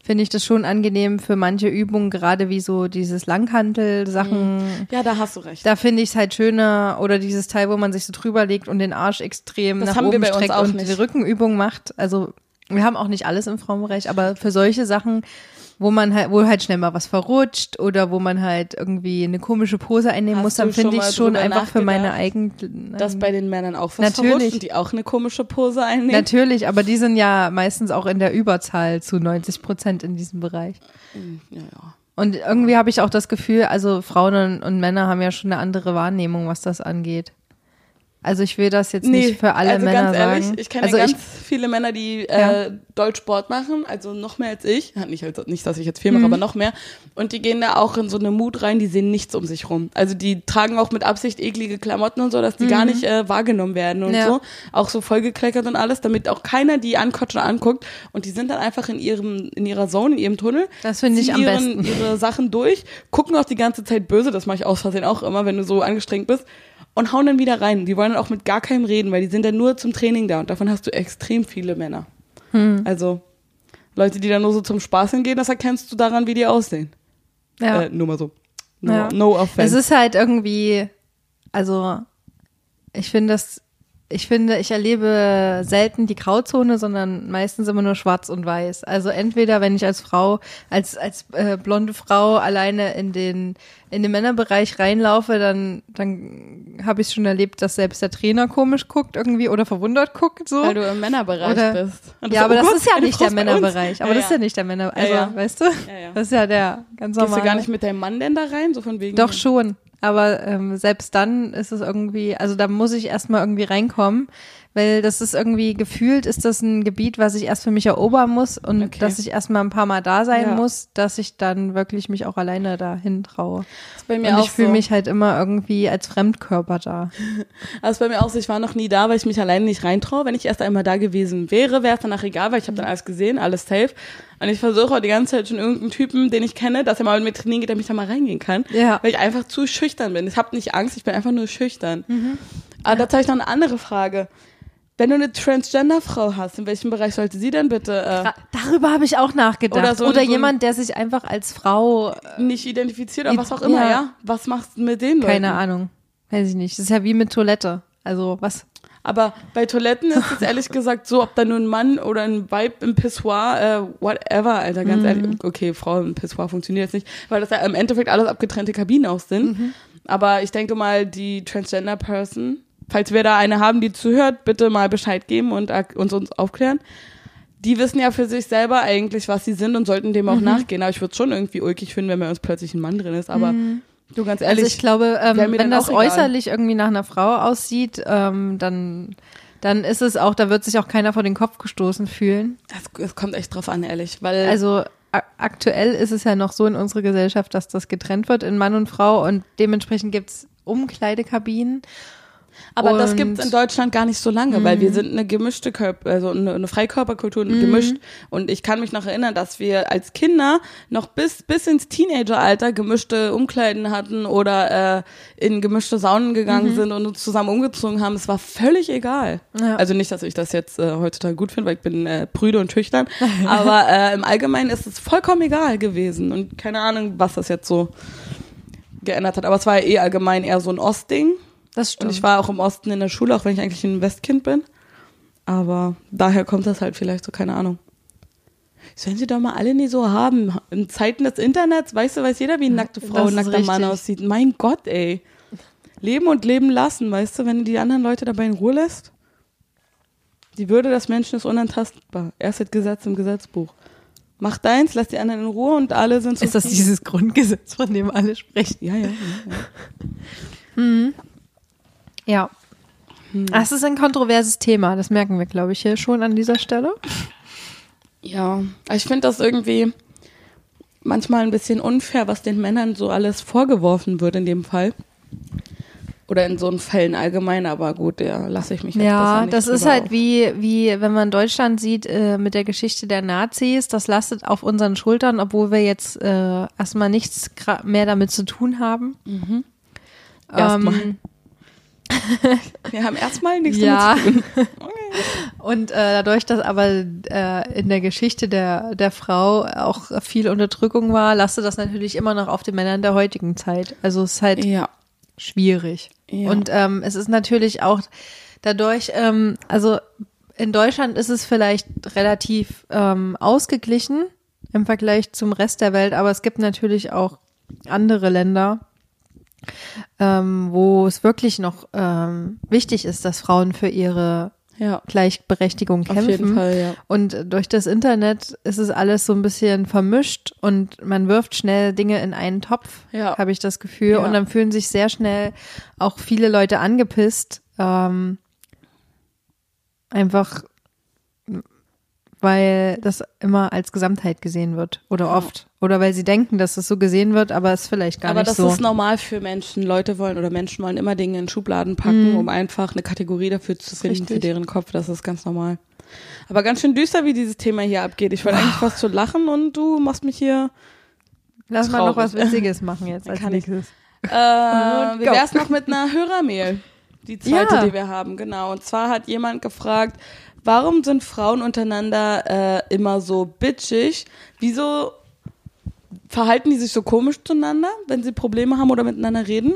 finde ich das schon angenehm für manche Übungen, gerade wie so dieses Langhantel-Sachen. an. Ja, da hast du recht. Da finde ich es halt schöner oder dieses Teil, wo man sich so drüber legt und den Arsch extrem Das nach haben wir oben streckt und nicht. die Rückenübung macht. Also Wir haben auch nicht alles im Frauenbereich, aber für solche Sachen, wo man halt, wo halt schnell mal was verrutscht oder wo man halt irgendwie eine komische Pose einnehmen Hast muss, dann finde ich schon einfach für meine eigenen. Dass bei den Männern auch was Natürlich. verrutscht die auch eine komische Pose einnehmen. Natürlich, aber die sind ja meistens auch in der Überzahl zu 90 Prozent in diesem Bereich. Ja, ja. Und irgendwie habe ich auch das Gefühl, also Frauen und, und Männer haben ja schon eine andere Wahrnehmung, was das angeht. Also ich will das jetzt nicht für alle also Männer ganz ehrlich, sagen. ich kenne also ganz ich, viele Männer, die Ja. äh, Deutsch Sport machen, also noch mehr als ich. Ja, Nicht, nicht, dass ich jetzt viel mache, Mhm. aber noch mehr. Und die gehen da auch in so eine Mut rein, die sehen nichts um sich rum. Also die tragen auch mit Absicht eklige Klamotten und so, dass die gar nicht äh, wahrgenommen werden und Mhm. Ja. so. Auch so vollgekleckert und alles, damit auch keiner die anquatscht oder anguckt. Und die sind dann einfach in ihrem, in ihrer Zone, in ihrem Tunnel. Das finde ich am besten. ihre Sachen durch, gucken auch die ganze Zeit böse, das mache ich aus Versehen auch immer, wenn du so angestrengt bist. Und hauen dann wieder rein. Die wollen dann auch mit gar keinem reden, weil die sind dann nur zum Training da. Und davon hast du extrem viele Männer. Hm. Also Leute, die dann nur so zum Spaß hingehen, das erkennst du daran, wie die aussehen. ja. Äh, nur mal so. No, Ja. no Es offense. ist halt irgendwie, also ich finde das, ich finde, ich erlebe selten die Grauzone, sondern meistens immer nur schwarz und weiß. Also entweder, wenn ich als Frau, als, als äh, blonde Frau alleine in den, in den Männerbereich reinlaufe, dann, dann habe ich schon erlebt, dass selbst der Trainer komisch guckt irgendwie oder verwundert guckt so. weil du im Männerbereich Oder- bist. Und ja, so, aber oh das Gott, ist ja nicht der. Männerbereich. Aber Ja, das ist ja. nicht der Männer, also, ja. weißt du? Ja, ja. Das ist ja der ganz Gehst normal. du gar nicht mit deinem Mann denn da rein? So von wegen. Doch schon. Aber ähm, selbst dann ist es irgendwie, also da muss ich erstmal irgendwie reinkommen, weil das ist irgendwie gefühlt, ist das ein Gebiet, was ich erst für mich erobern muss und Okay. dass ich erstmal ein paar Mal da sein Ja. muss, dass ich dann wirklich mich auch alleine dahin traue. ist bei mir Und auch ich fühle so. mich halt immer irgendwie als Fremdkörper da. Also bei mir auch so, ich war noch nie da, weil ich mich alleine nicht reintraue. Wenn ich erst einmal da gewesen wäre, wäre es danach egal, weil ich habe dann alles gesehen, alles safe. Und ich versuche auch die ganze Zeit schon irgendeinen Typen, den ich kenne, dass er mal mit mir trainieren geht, damit ich da mal reingehen kann. Ja. Weil ich einfach zu schüchtern bin. Ich habe nicht Angst, ich bin einfach nur schüchtern. Mhm. Aber dazu habe ich noch eine andere Frage. Wenn du eine Transgender-Frau hast, in welchem Bereich sollte sie denn bitte äh, Da- Darüber habe ich auch nachgedacht. Oder Oder, so ein- so jemand, der sich einfach als Frau, äh, nicht identifiziert oder was auch immer, Ja. ja? Was machst du mit den Leuten? keine Ahnung, weiß ich nicht. Das ist ja wie mit Toilette. Also was? Aber bei Toiletten ist es ehrlich gesagt so, ob da nur ein Mann oder ein Weib im Pissoir, äh, whatever, Alter, ganz ehrlich. Okay, Frau im Pissoir funktioniert jetzt nicht, weil das ja im Endeffekt alles abgetrennte Kabinen auch sind. Aber ich denke mal, die Transgender-Person, falls wir da eine haben, die zuhört, bitte mal Bescheid geben und uns, uns aufklären. Die wissen ja für sich selber eigentlich, was sie sind und sollten dem auch nachgehen. Aber ich würde es schon irgendwie ulkig finden, wenn bei uns plötzlich ein Mann drin ist. Aber du ganz ehrlich, Also ich glaube, ähm, wenn das auch egal. äußerlich irgendwie nach einer Frau aussieht, ähm, dann, dann ist es auch, da wird sich auch keiner vor den Kopf gestoßen fühlen. das, das kommt echt drauf an, ehrlich. Weil Also aktuell ist es ja noch so in unserer Gesellschaft, dass das getrennt wird in Mann und Frau und dementsprechend gibt's Umkleidekabinen. Aber das Und- gibt's in Deutschland gar nicht so lange, weil wir sind eine gemischte Körper, also eine, eine Freikörperkultur gemischt. Und ich kann mich noch erinnern, dass wir als Kinder noch bis bis ins Teenageralter gemischte Umkleiden hatten oder äh, in gemischte Saunen gegangen sind und uns zusammen umgezogen haben. Es war völlig egal. Ja. Also nicht, dass ich das jetzt äh, heutzutage gut finde, weil ich bin äh, prüde und schüchtern. aber äh, im Allgemeinen ist es vollkommen egal gewesen. Und keine Ahnung, was das jetzt so geändert hat. Aber es war ja eh allgemein eher so ein Ostding. Das Und stimmt. ich war auch im Osten in der Schule, auch wenn ich eigentlich ein Westkind bin. Aber daher kommt das halt vielleicht so, keine Ahnung. Sollen sie doch mal alle nie so haben. In Zeiten des Internets, weißt du, weiß jeder, wie eine nackte Frau Das und nackter Mann aussieht. Mein Gott, ey. Leben und leben lassen, weißt du, wenn du die anderen Leute dabei in Ruhe lässt. Die Würde des Menschen ist unantastbar. Erstes Gesetz im Gesetzbuch. Mach deins, lass die anderen in Ruhe und alle sind ist das dieses Grundgesetz, von dem alle sprechen? Ja, ja, ja. ja. Ja. Das ist ein kontroverses Thema, das merken wir, glaube ich, hier schon an dieser Stelle. Ja, ich finde das irgendwie manchmal ein bisschen unfair, was den Männern so alles vorgeworfen wird in dem Fall. Oder in so einen Fällen allgemein, aber gut, ja, lasse ich mich jetzt Ja, das ist halt auf. wie, wie, wenn man Deutschland sieht äh, mit der Geschichte der Nazis, das lastet auf unseren Schultern, obwohl wir jetzt äh, erstmal nichts mehr damit zu tun haben. Erstmal. Ähm, Wir haben erstmal nichts ja. damit zu tun. Und äh, dadurch, dass aber äh, in der Geschichte der, der Frau auch viel Unterdrückung war, lastet das natürlich immer noch auf den Männern der heutigen Zeit. Also es ist halt Ja. schwierig. Ja. Und ähm, es ist natürlich auch dadurch, ähm, also in Deutschland ist es vielleicht relativ ähm, ausgeglichen im Vergleich zum Rest der Welt, aber es gibt natürlich auch andere Länder, ähm, wo es wirklich noch ähm, wichtig ist, dass Frauen für ihre Ja. Gleichberechtigung kämpfen. Auf jeden Fall, ja. Und durch das Internet ist es alles so ein bisschen vermischt und man wirft schnell Dinge in einen Topf, Ja. habe ich das Gefühl. Ja. Und dann fühlen sich sehr schnell auch viele Leute angepisst, ähm, einfach weil das immer als Gesamtheit gesehen wird oder oft. Oder weil sie denken, dass es so gesehen wird, aber es vielleicht gar Aber nicht das so. ist normal für Menschen. Leute wollen oder Menschen wollen immer Dinge in Schubladen packen, um einfach eine Kategorie dafür zu finden richtig. für deren Kopf. Das ist ganz normal. Aber ganz schön düster, wie dieses Thema hier abgeht. Ich wollte eigentlich fast zu lachen und du machst mich hier. Lass mal noch traurig. was Witziges machen jetzt als Kann ich. nächstes. Äh, wie wär's noch mit einer Hörermail? Die zweite, Ja. die wir haben, genau. Und zwar hat jemand gefragt, warum sind Frauen untereinander äh, immer so bitchig? Wieso verhalten die sich so komisch zueinander, wenn sie Probleme haben oder miteinander reden?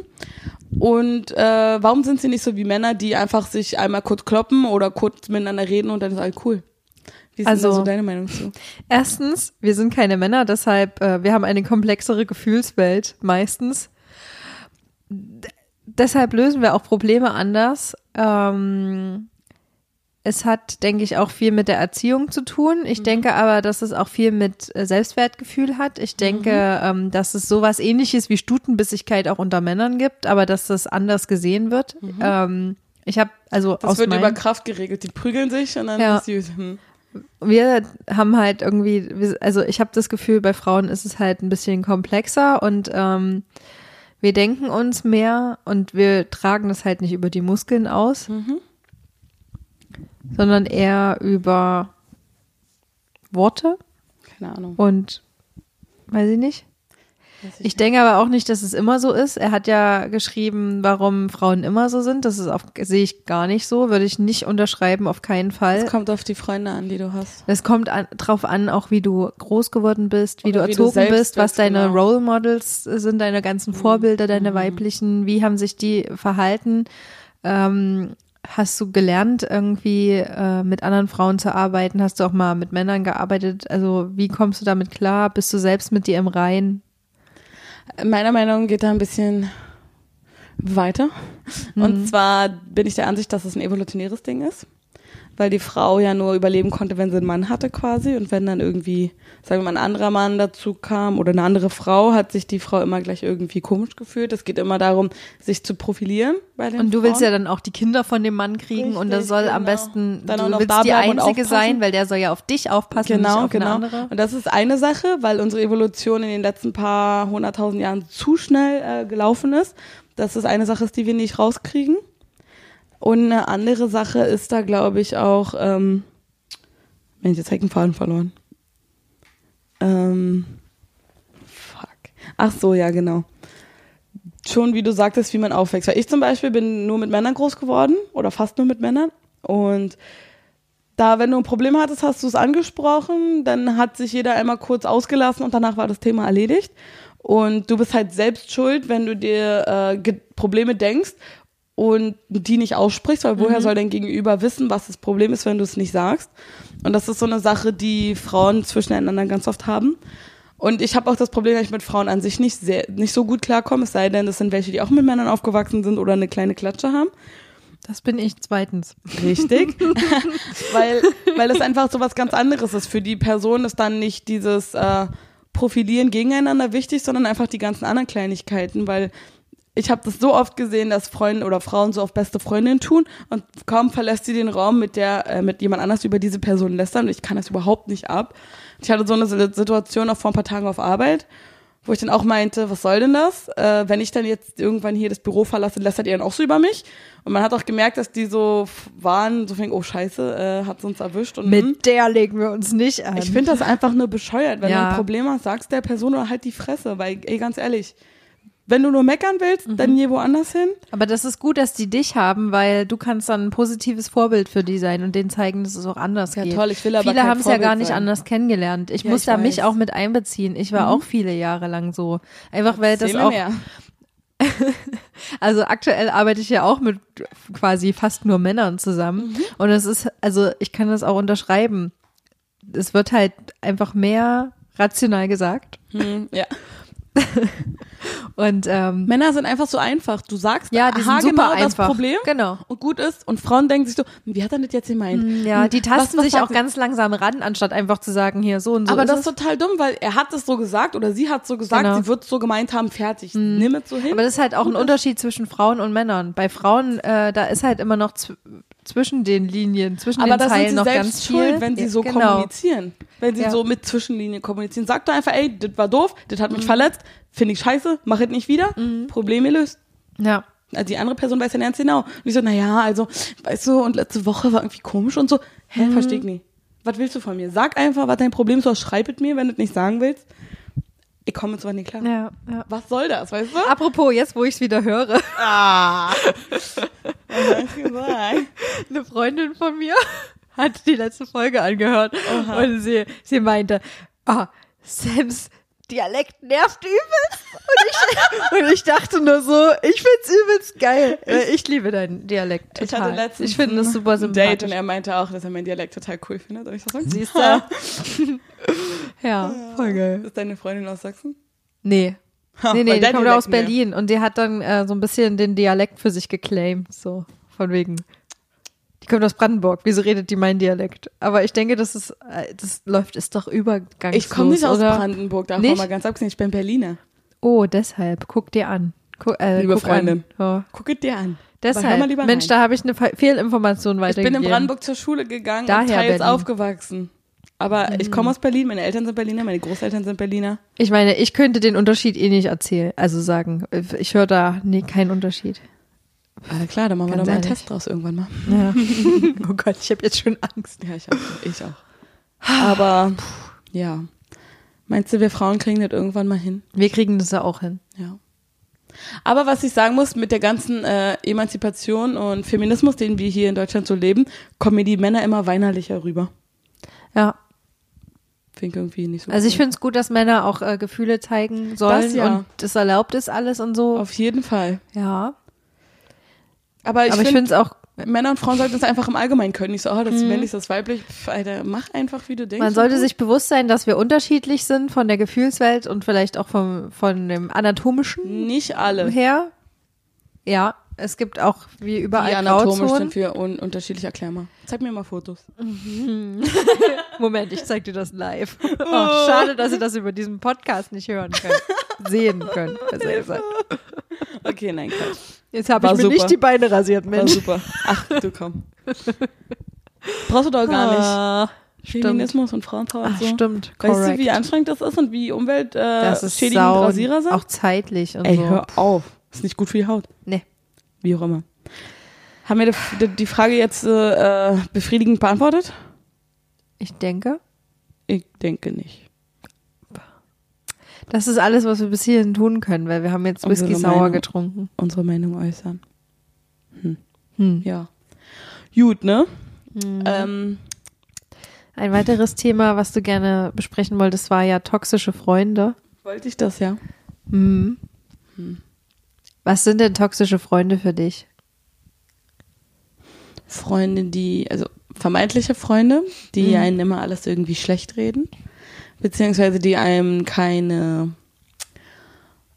Und äh, warum sind sie nicht so wie Männer, die einfach sich einmal kurz kloppen oder kurz miteinander reden und dann ist alles cool? Wie ist Also- so deine Meinung zu? Erstens, wir sind keine Männer, deshalb, äh, wir haben eine komplexere Gefühlswelt meistens. D deshalb lösen wir auch Probleme anders. Ähm, es hat, denke ich, auch viel mit der Erziehung zu tun. Ich denke aber, dass es auch viel mit äh, Selbstwertgefühl hat. Ich denke, ähm, dass es sowas ähnliches wie Stutenbissigkeit auch unter Männern gibt, aber dass das anders gesehen wird. Ähm, ich habe also Das aus wird über Kraft geregelt. Die prügeln sich und dann Ja. ist süß. Hm. wir haben halt irgendwie, also ich habe das Gefühl, bei Frauen ist es halt ein bisschen komplexer und ähm, wir denken uns mehr und wir tragen das halt nicht über die Muskeln aus, sondern eher über Worte Keine Ahnung. und weiß ich nicht. Weiß Ich denke aber auch nicht, dass es immer so ist. Er hat ja geschrieben, warum Frauen immer so sind. Das ist auf, sehe ich gar nicht so, würde ich nicht unterschreiben, auf keinen Fall. Es kommt auf die Freunde an, die du hast. Es kommt an, drauf an, auch wie du groß geworden bist, wie Oder du wie du erzogen bist, was deine genau. Mhm. Role Models sind, deine ganzen Vorbilder, deine weiblichen, wie haben sich die verhalten? Ähm, hast du gelernt, irgendwie äh, mit anderen Frauen zu arbeiten? Hast du auch mal mit Männern gearbeitet? Also wie kommst du damit klar? Bist du selbst mit dir im Rein? Meiner Meinung nach geht da ein bisschen weiter. Und zwar bin ich der Ansicht, dass es ein evolutionäres Ding ist. Weil die Frau ja nur überleben konnte, wenn sie einen Mann hatte quasi. Und wenn dann irgendwie, sagen wir mal, ein anderer Mann dazu kam oder eine andere Frau, hat sich die Frau immer gleich irgendwie komisch gefühlt. Es geht immer darum, sich zu profilieren bei den Und du willst Frauen. ja dann auch die Kinder von dem Mann kriegen und das Richtig, soll am genau. besten, Dann auch du noch willst die und Einzige sein, weil der soll ja auf dich aufpassen und Genau, nicht auf genau. eine andere. Und das ist eine Sache, weil unsere Evolution in den letzten paar hunderttausend Jahren zu schnell äh, gelaufen ist. Das ist eine Sache, die wir nicht rauskriegen. Und eine andere Sache ist da, glaube ich, auch, ähm, Mensch, jetzt habe ich einen Faden verloren. Ähm, fuck. Ach so, ja, genau. Schon, wie du sagtest, wie man aufwächst. Weil ich zum Beispiel bin nur mit Männern groß geworden oder fast nur mit Männern. Und da, wenn du ein Problem hattest, hast du es angesprochen, dann hat sich jeder einmal kurz ausgelassen und danach war das Thema erledigt. Und du bist halt selbst schuld, wenn du dir äh, Probleme denkst und die nicht aussprichst, weil woher soll dein Gegenüber wissen, was das Problem ist, wenn du es nicht sagst? Und das ist so eine Sache, die Frauen zwischeneinander ganz oft haben. Und ich habe auch das Problem, dass ich mit Frauen an sich nicht sehr, nicht so gut klarkomme, es sei denn, das sind welche, die auch mit Männern aufgewachsen sind oder eine kleine Klatsche haben. Das bin ich zweitens. Richtig. weil, weil es einfach so was ganz anderes ist. Für die Person ist dann nicht dieses äh, Profilieren gegeneinander wichtig, sondern einfach die ganzen anderen Kleinigkeiten, weil ich habe das so oft gesehen, dass Freunde oder Frauen so auf beste Freundin tun und kaum verlässt sie den Raum mit der äh, mit jemand anders über diese Person lästern und ich kann das überhaupt nicht ab. Ich hatte so eine Situation auch vor ein paar Tagen auf Arbeit, wo ich dann auch meinte, was soll denn das? Äh, wenn ich dann jetzt irgendwann hier das Büro verlasse, lästert ihr dann auch so über mich? Und man hat auch gemerkt, dass die so waren, so fing, oh scheiße, äh, hat uns erwischt. Und hm. Mit der legen wir uns nicht an. ich finde das einfach nur bescheuert. Wenn du Ja. ein Problem hast, sagst der Person oder halt die Fresse, weil, ey, ganz ehrlich, wenn du nur meckern willst, Mhm. dann geh woanders hin. Aber das ist gut, dass die dich haben, weil du kannst dann ein positives Vorbild für die sein und denen zeigen, dass es auch anders Ja, geht. toll, ich will aber Viele haben es ja gar nicht sein. anders kennengelernt. Ich Ja, muss ich da mich weiß. auch mit einbeziehen. Ich war auch viele Jahre lang so. Einfach weil das mir auch mehr. Also aktuell arbeite ich ja auch mit quasi fast nur Männern zusammen. Mhm. Und es ist, also ich kann das auch unterschreiben. Es wird halt einfach mehr rational gesagt. Hm, ja. Und ähm, Männer sind einfach so einfach. Du sagst Ja, die sind super das einfach. Problem Genau. und gut ist. Und Frauen denken sich so, wie hat er das jetzt gemeint? ja, die Was- tasten was sich sagt auch ganz langsam ran, anstatt einfach zu sagen, hier so und so. Aber ist das ist total dumm, weil er hat es so gesagt oder sie hat es so gesagt, Genau. sie wird es so gemeint haben, fertig. Nimm es so hin. Aber das ist halt auch ein. Unterschied zwischen Frauen und Männern. Bei Frauen, äh, da ist halt immer noch zw zwischen den Linien, zwischen Aber den da sind Zeilen sie noch selbst ganz schuld, viel. wenn sie so genau. kommunizieren. Wenn sie Ja. so mit Zwischenlinien kommunizieren. Sag doch einfach, ey, das war doof, das hat Mhm. mich verletzt, finde ich scheiße, mach es nicht wieder, Problem gelöst. Ja. Also die andere Person weiß ja ganz genau. Und ich so, naja, also, weißt du, und letzte Woche war irgendwie komisch und so. Hä, Mhm. versteh ich nicht. Was willst du von mir? Sag einfach, was dein Problem ist, oder schreib es mir, wenn du es nicht sagen willst. Ich komme zwar nicht klar. Ja, ja. Was soll das, weißt du? Apropos, jetzt wo ich es wieder höre, Ah. Gesagt? eine Freundin von mir hat die letzte Folge angehört und sie, sie meinte, ah, Sams Dialekt nervt übelst. Und ich, und ich dachte nur so, ich find's übelst geil. Äh, Ich liebe deinen Dialekt Ich total. hatte letztens ich finde das super ein Date sympathisch. und er meinte auch, dass er meinen Dialekt total cool findet. Und ich so, Siehst du? ja, voll geil. Ist deine Freundin aus Sachsen? Nee. Ha, Nee, nee, die kommt Dialekt aus Berlin und die hat dann äh, so ein bisschen den Dialekt für sich geclaimed, so von wegen. Die kommt aus Brandenburg. Wieso redet die mein Dialekt? Aber ich denke, das ist, äh, das läuft, ist doch übergangslos, Ich komme nicht aus oder? Brandenburg, davon Nicht? mal ganz abgesehen, ich bin Berliner. Oh, deshalb. Guck dir an. Guck, äh, Liebe guck Freundin. An. Ja. Guck dir an. Deshalb. Mensch, da habe ich eine Fe- Fehlinformation Ich weitergegeben. bin in Brandenburg zur Schule gegangen Daher und teils Berlin. Mhm. aufgewachsen. Aber ich komme aus Berlin, meine Eltern sind Berliner, meine Großeltern sind Berliner. Ich meine, ich könnte den Unterschied eh nicht erzählen, also sagen. Ich höre da nee, keinen Unterschied. Äh, klar, dann machen wir doch mal einen ehrlich. Test draus irgendwann mal. Ja. oh Gott, ich habe jetzt schon Angst. Ja, ich auch. Ich auch. Aber, ja. Meinst du, wir Frauen kriegen das irgendwann mal hin? Wir kriegen das ja auch hin. Ja. Aber was ich sagen muss, mit der ganzen äh, Emanzipation und Feminismus, den wir hier in Deutschland so leben, kommen mir die Männer immer weinerlicher rüber. Ja. Finde ich irgendwie nicht so Also ich finde es gut, dass Männer auch äh, Gefühle zeigen sollen Das ja. und das erlaubt ist alles und so. Auf jeden Fall. ja. Aber ich ich finde, es auch, Männer und Frauen sollten es einfach im Allgemeinen können. Nicht so, oh, das ist männlich, das ist weiblich. Pff, Alter, mach einfach, wie du denkst. man sollte sich bewusst sein, dass wir unterschiedlich sind von der Gefühlswelt und vielleicht auch vom, von dem anatomischen Nicht alle. her. Ja, es gibt auch wie Die überall anatomisch Grauzonen. sind wir un unterschiedlich. Erklär mal. Zeig mir mal Fotos. Moment, ich zeig dir das live. Oh, schade, dass ihr das über diesen Podcast nicht hören könnt. Sehen könnt. besser gesagt. Okay, nein, Quatsch. Jetzt habe War ich mir super. nicht die Beine rasiert, War Mensch. super. Ach, du komm. Brauchst du doch gar nicht. Ah, stimmt. Feminismus und Frauenpower und Ach, so. stimmt. Weißt Correct. du, wie anstrengend das ist und wie umweltschädigend sau, Rasierer sind? auch zeitlich und Ey, so. hör auf. Ist nicht gut für die Haut. Nee. Wie auch immer. Haben wir die, die Frage jetzt äh, befriedigend beantwortet? Ich denke, Ich denke nicht. Das ist alles, was wir bis hierhin tun können, weil wir haben jetzt Unsere Whisky sauer Meinung. getrunken. Unsere Meinung äußern. Hm. Ja. Gut, ne? Ähm, Ein weiteres Thema, was du gerne besprechen wolltest, war ja toxische Freunde. wollte ich das ja. Mhm. Was sind denn toxische Freunde für dich? Freunde, die, also vermeintliche Freunde, die Mhm. einen immer alles irgendwie schlecht reden, beziehungsweise die einem keine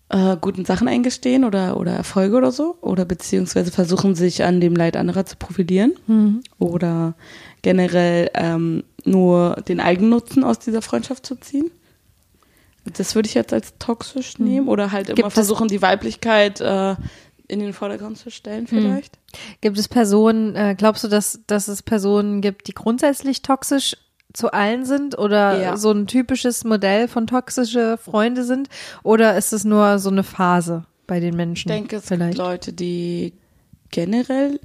äh, guten Sachen eingestehen oder, oder Erfolge oder so, oder beziehungsweise versuchen sich an dem Leid anderer zu profilieren oder generell ähm, nur den Eigennutzen aus dieser Freundschaft zu ziehen. Das würde ich jetzt als toxisch nehmen oder halt immer Mhm. Gibt versuchen, die Weiblichkeit äh, in den Vordergrund zu Mhm. stellen vielleicht. Gibt es Personen, äh, glaubst du, dass, dass es Personen gibt, die grundsätzlich toxisch zu allen sind oder Ja. so ein typisches Modell von toxische Freunde sind? Oder ist es nur so eine Phase bei den Menschen? Ich denke, es vielleicht. gibt Leute, die generell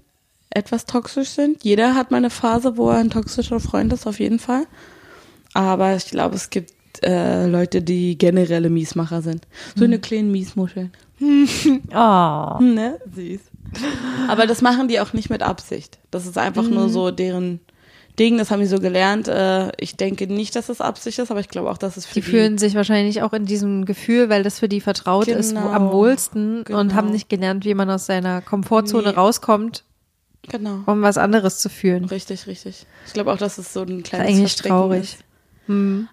etwas toxisch sind. Jeder hat mal eine Phase, wo er ein toxischer Freund ist, auf jeden Fall. Aber ich glaube, es gibt äh, Leute, die generelle Miesmacher sind. So eine kleine Miesmuscheln. Oh. Ne? Süß. Aber das machen die auch nicht mit Absicht. Das ist einfach nur so deren, Ding, das haben die so gelernt. Äh, ich denke nicht, dass es Absicht ist, aber ich glaube auch, dass es für Die die, fühlen sich wahrscheinlich auch in diesem Gefühl, weil das für die vertraut ist, Genau. am wohlsten und Genau. haben nicht gelernt, wie man aus seiner Komfortzone Nee. rauskommt, Genau. um was anderes zu fühlen. Richtig, richtig. Ich glaube auch, dass es so ein Das kleines ist eigentlich traurig. Ist.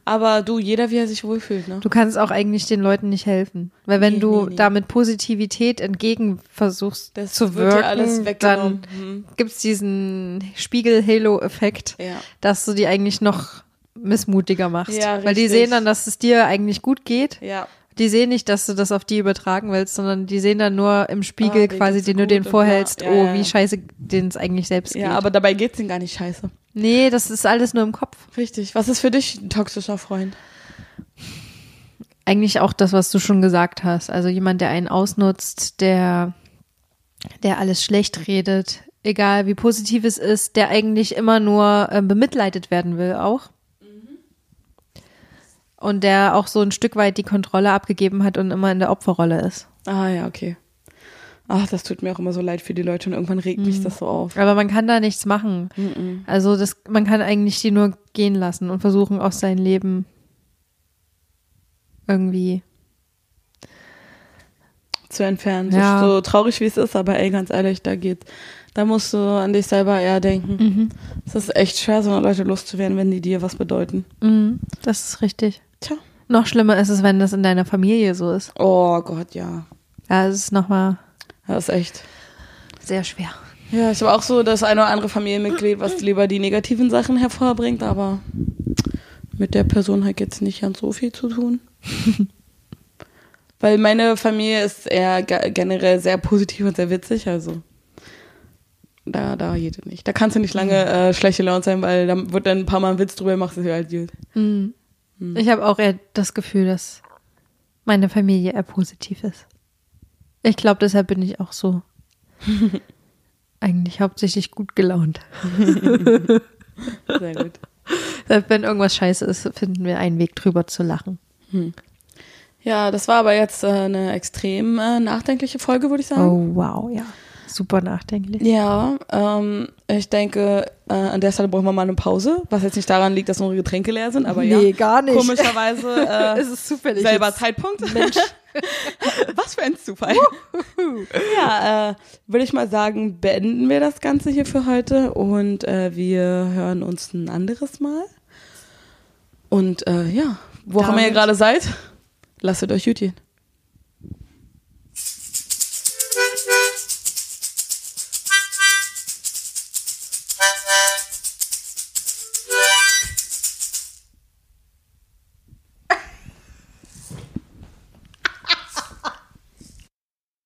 Aber du, jeder, wie er sich wohlfühlt, ne? Du kannst auch eigentlich den Leuten nicht helfen. Weil wenn Nee, du nee, nee. da mit Positivität entgegen versuchst Das zu wirken, dann. Mhm. gibt's diesen Spiegel-Halo-Effekt, Ja. dass du die eigentlich noch missmutiger machst. Ja, Weil die sehen dann, dass es dir eigentlich gut geht. Ja. Die sehen nicht, dass du das auf die übertragen willst, sondern die sehen dann nur im Spiegel Ah, quasi, den du und vorhältst, ja, oh, ja, wie ja. scheiße denen es eigentlich selbst Ja, geht. aber dabei geht's ihnen gar nicht scheiße. nee, das ist alles nur im Kopf. Richtig. Was ist für dich ein toxischer Freund? Eigentlich auch das, was du schon gesagt hast. Also jemand, der einen ausnutzt, der, der alles schlecht redet, egal wie positiv es ist, der eigentlich immer nur ähm, bemitleidet werden will auch. Und der auch so ein Stück weit die Kontrolle abgegeben hat und immer in der Opferrolle ist. Ah ja, okay. Ach, das tut mir auch immer so leid für die Leute und irgendwann regt mich das so auf. Aber man kann da nichts machen. Also das, man kann eigentlich die nur gehen lassen und versuchen, aus seinem Leben irgendwie. zu entfernen. Ja. So, so traurig wie es ist, aber ey, ganz ehrlich, da geht, da musst du an dich selber eher denken. Mhm. Es ist echt schwer, so eine Leute loszuwerden, wenn die dir was bedeuten. Mhm, das ist richtig. Tja. Noch schlimmer ist es, wenn das in deiner Familie so ist. Oh Gott, ja. Ja, es ist nochmal Das ist echt. sehr schwer. Ja, ich habe auch so das eine oder andere Familienmitglied, was lieber die negativen Sachen hervorbringt, aber mit der Person hat jetzt nicht ganz so viel zu tun. Weil meine Familie ist eher ge- generell sehr positiv und sehr witzig, also da, da geht es nicht. Da kannst du nicht lange äh, schlechte Laune sein, weil da wird dann ein paar Mal ein Witz drüber gemacht, ist ja halt gut. Mhm. Ich habe auch eher das Gefühl, dass meine Familie eher positiv ist. Ich glaube, deshalb bin ich auch so eigentlich hauptsächlich gut gelaunt. Sehr gut. Wenn irgendwas scheiße ist, finden wir einen Weg drüber zu lachen. Ja, das war aber jetzt äh, eine extrem äh, nachdenkliche Folge, würde ich sagen. Oh, wow, ja. Super nachdenklich. Ja, ähm, ich denke, äh, an der Stelle brauchen wir mal eine Pause, was jetzt nicht daran liegt, dass unsere Getränke leer sind, aber ja. Nee, gar nicht. Komischerweise äh, Es ist zufällig. selber jetzt. Zeitpunkt. Mensch. was für ein Zufall. ja, äh, würde ich mal sagen, beenden wir das Ganze hier für heute und äh, wir hören uns ein anderes Mal. Und äh, ja, wo auch immer ihr gerade seid, lasst es euch gut gehen.